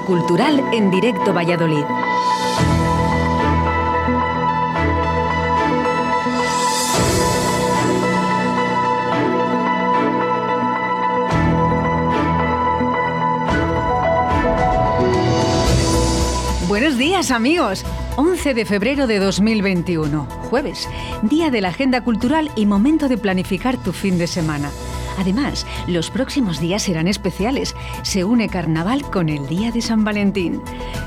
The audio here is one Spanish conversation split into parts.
cultural en directo Valladolid. Buenos días amigos. 11 de febrero de 2021, jueves, día de la agenda cultural y momento de planificar tu fin de semana. Además, los próximos días serán especiales. Se une Carnaval con el Día de San Valentín.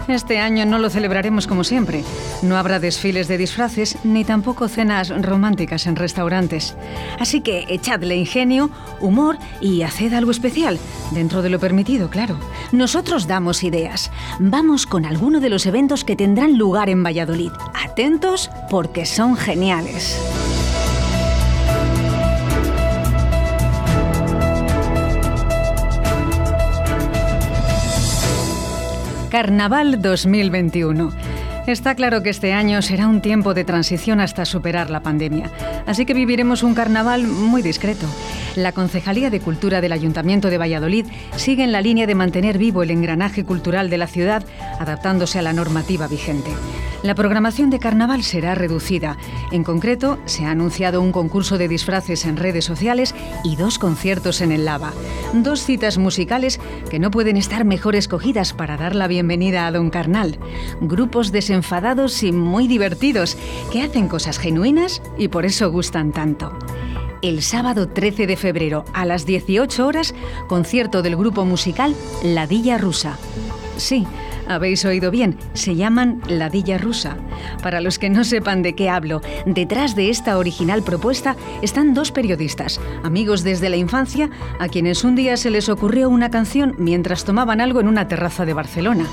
Este año no lo celebraremos como siempre. No habrá desfiles de disfraces ni tampoco cenas románticas en restaurantes. Así que echadle ingenio, humor y haced algo especial, dentro de lo permitido, claro. Nosotros damos ideas. Vamos con alguno de los eventos que tendrán lugar en Valladolid. Atentos porque son geniales. Carnaval 2021. Está claro que este año será un tiempo de transición hasta superar la pandemia, así que viviremos un carnaval muy discreto. La Concejalía de Cultura del Ayuntamiento de Valladolid sigue en la línea de mantener vivo el engranaje cultural de la ciudad, adaptándose a la normativa vigente. La programación de carnaval será reducida. En concreto, se ha anunciado un concurso de disfraces en redes sociales y dos conciertos en el Lava. Dos citas musicales que no pueden estar mejor escogidas para dar la bienvenida a Don Carnal. Grupos desenfadados y muy divertidos que hacen cosas genuinas y por eso gustan tanto el sábado 13 de febrero a las 18 horas, concierto del grupo musical Ladilla Rusa. Sí, habéis oído bien, se llaman Ladilla Rusa. Para los que no sepan de qué hablo, detrás de esta original propuesta están dos periodistas, amigos desde la infancia, a quienes un día se les ocurrió una canción mientras tomaban algo en una terraza de Barcelona.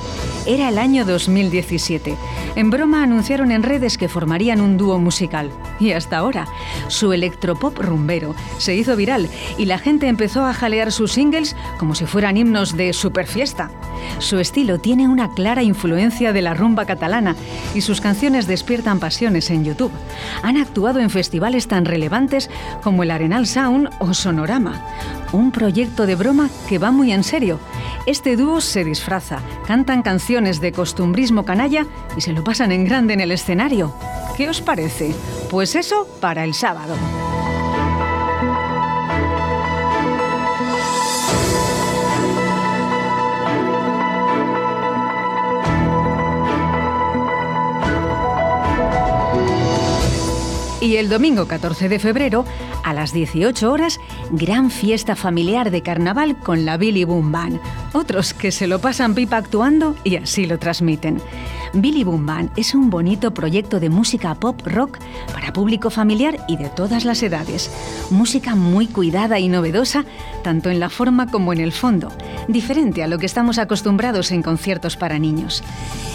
Era el año 2017. En broma anunciaron en redes que formarían un dúo musical. Y hasta ahora, su electropop rumbero se hizo viral y la gente empezó a jalear sus singles como si fueran himnos de superfiesta. Su estilo tiene una clara influencia de la rumba catalana y sus canciones despiertan pasiones en YouTube. Han actuado en festivales tan relevantes como el Arenal Sound o Sonorama. Un proyecto de broma que va muy en serio. Este dúo se disfraza, cantan canciones de costumbrismo canalla y se lo pasan en grande en el escenario. ¿Qué os parece? Pues eso para el sábado. Y el domingo 14 de febrero, a las 18 horas, gran fiesta familiar de carnaval con la Billy Boom Band. Otros que se lo pasan pipa actuando y así lo transmiten. Billy Boom Band es un bonito proyecto de música pop rock para público familiar y de todas las edades. Música muy cuidada y novedosa, tanto en la forma como en el fondo, diferente a lo que estamos acostumbrados en conciertos para niños.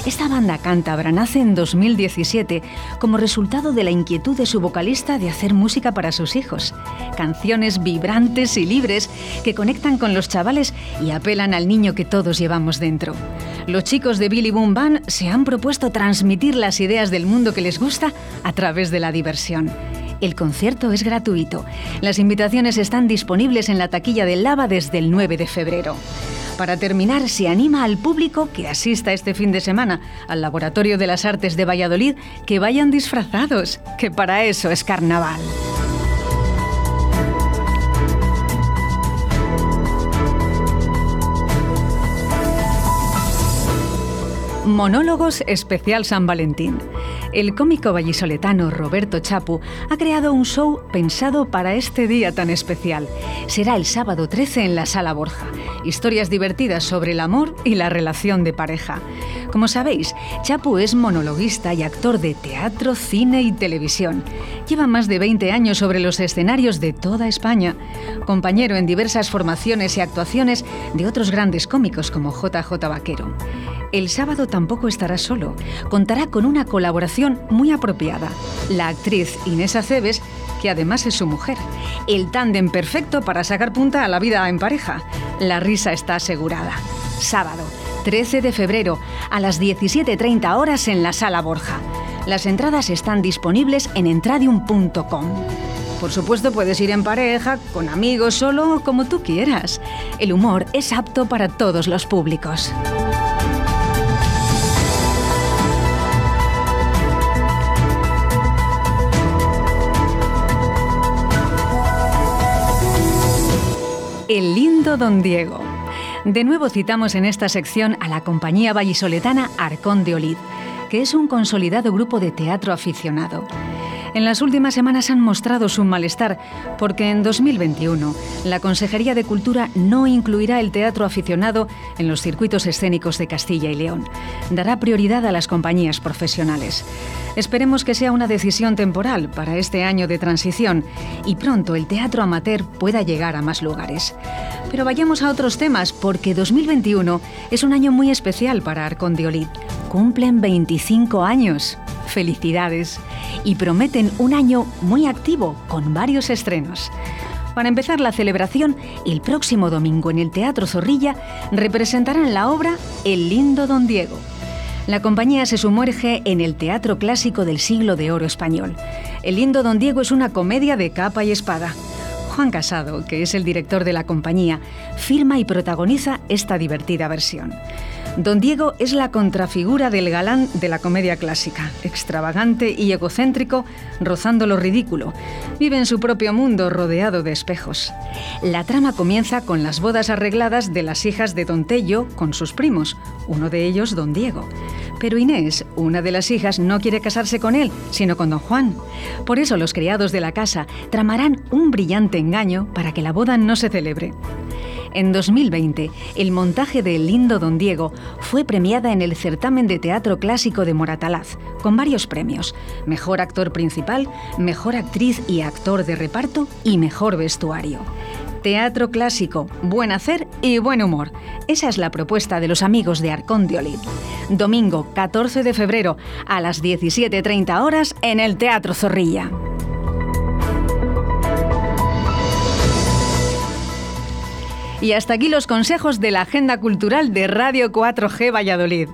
Esta banda cántabra nace en 2017 como resultado de la inquietud de su vocalista de hacer música para sus hijos. Canciones vibrantes y libres que conectan con los chavales y apelan al niño que todos llevamos dentro. Los chicos de Billy Boom Band se han propuesto transmitir las ideas del mundo que les gusta a través de la diversión. El concierto es gratuito. Las invitaciones están disponibles en la taquilla del Lava desde el 9 de febrero. Para terminar, se anima al público que asista este fin de semana al Laboratorio de las Artes de Valladolid que vayan disfrazados, que para eso es carnaval. Monólogos Especial San Valentín. El cómico vallisoletano Roberto Chapu ha creado un show pensado para este día tan especial. Será el sábado 13 en la Sala Borja. Historias divertidas sobre el amor y la relación de pareja. Como sabéis, Chapu es monologuista y actor de teatro, cine y televisión. Lleva más de 20 años sobre los escenarios de toda España. Compañero en diversas formaciones y actuaciones de otros grandes cómicos como JJ Vaquero. El sábado tampoco estará solo. Contará con una colaboración muy apropiada. La actriz Inés Aceves, que además es su mujer. El tándem perfecto para sacar punta a la vida en pareja. La risa está asegurada. Sábado, 13 de febrero, a las 17.30 horas en la Sala Borja. Las entradas están disponibles en entradium.com. Por supuesto, puedes ir en pareja, con amigos, solo, como tú quieras. El humor es apto para todos los públicos. El lindo Don Diego de nuevo citamos en esta sección a la compañía vallisoletana Arcón de Olid, que es un consolidado grupo de teatro aficionado en las últimas semanas han mostrado su malestar porque en 2021 la Consejería de Cultura no incluirá el teatro aficionado en los circuitos escénicos de Castilla y León. Dará prioridad a las compañías profesionales. Esperemos que sea una decisión temporal para este año de transición y pronto el teatro amateur pueda llegar a más lugares. Pero vayamos a otros temas porque 2021 es un año muy especial para Arcón de Olid. Cumplen 25 años. Felicidades. Y prometen un año muy activo con varios estrenos. Para empezar la celebración, el próximo domingo en el Teatro Zorrilla representarán la obra El lindo Don Diego. La compañía se sumerge en el teatro clásico del siglo de oro español. El lindo Don Diego es una comedia de capa y espada. Juan Casado, que es el director de la compañía, firma y protagoniza esta divertida versión. Don Diego es la contrafigura del galán de la comedia clásica, extravagante y egocéntrico, rozando lo ridículo. Vive en su propio mundo rodeado de espejos. La trama comienza con las bodas arregladas de las hijas de Don Tello con sus primos, uno de ellos Don Diego. Pero Inés, una de las hijas, no quiere casarse con él, sino con Don Juan. Por eso los criados de la casa tramarán un brillante engaño para que la boda no se celebre. En 2020, el montaje de El lindo Don Diego fue premiada en el certamen de teatro clásico de Moratalaz, con varios premios: Mejor actor principal, Mejor actriz y actor de reparto y Mejor vestuario. Teatro clásico, buen hacer y buen humor. Esa es la propuesta de los amigos de Arcón de Olid. Domingo 14 de febrero a las 17.30 horas en el Teatro Zorrilla. Y hasta aquí los consejos de la Agenda Cultural de Radio 4G Valladolid.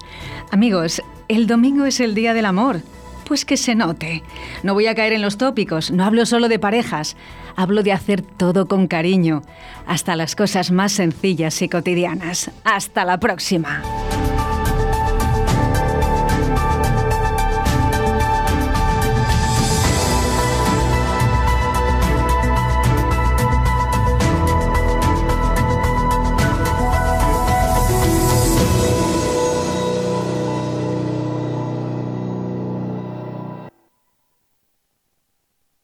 Amigos, el domingo es el Día del Amor. Pues que se note. No voy a caer en los tópicos, no hablo solo de parejas, hablo de hacer todo con cariño, hasta las cosas más sencillas y cotidianas. Hasta la próxima.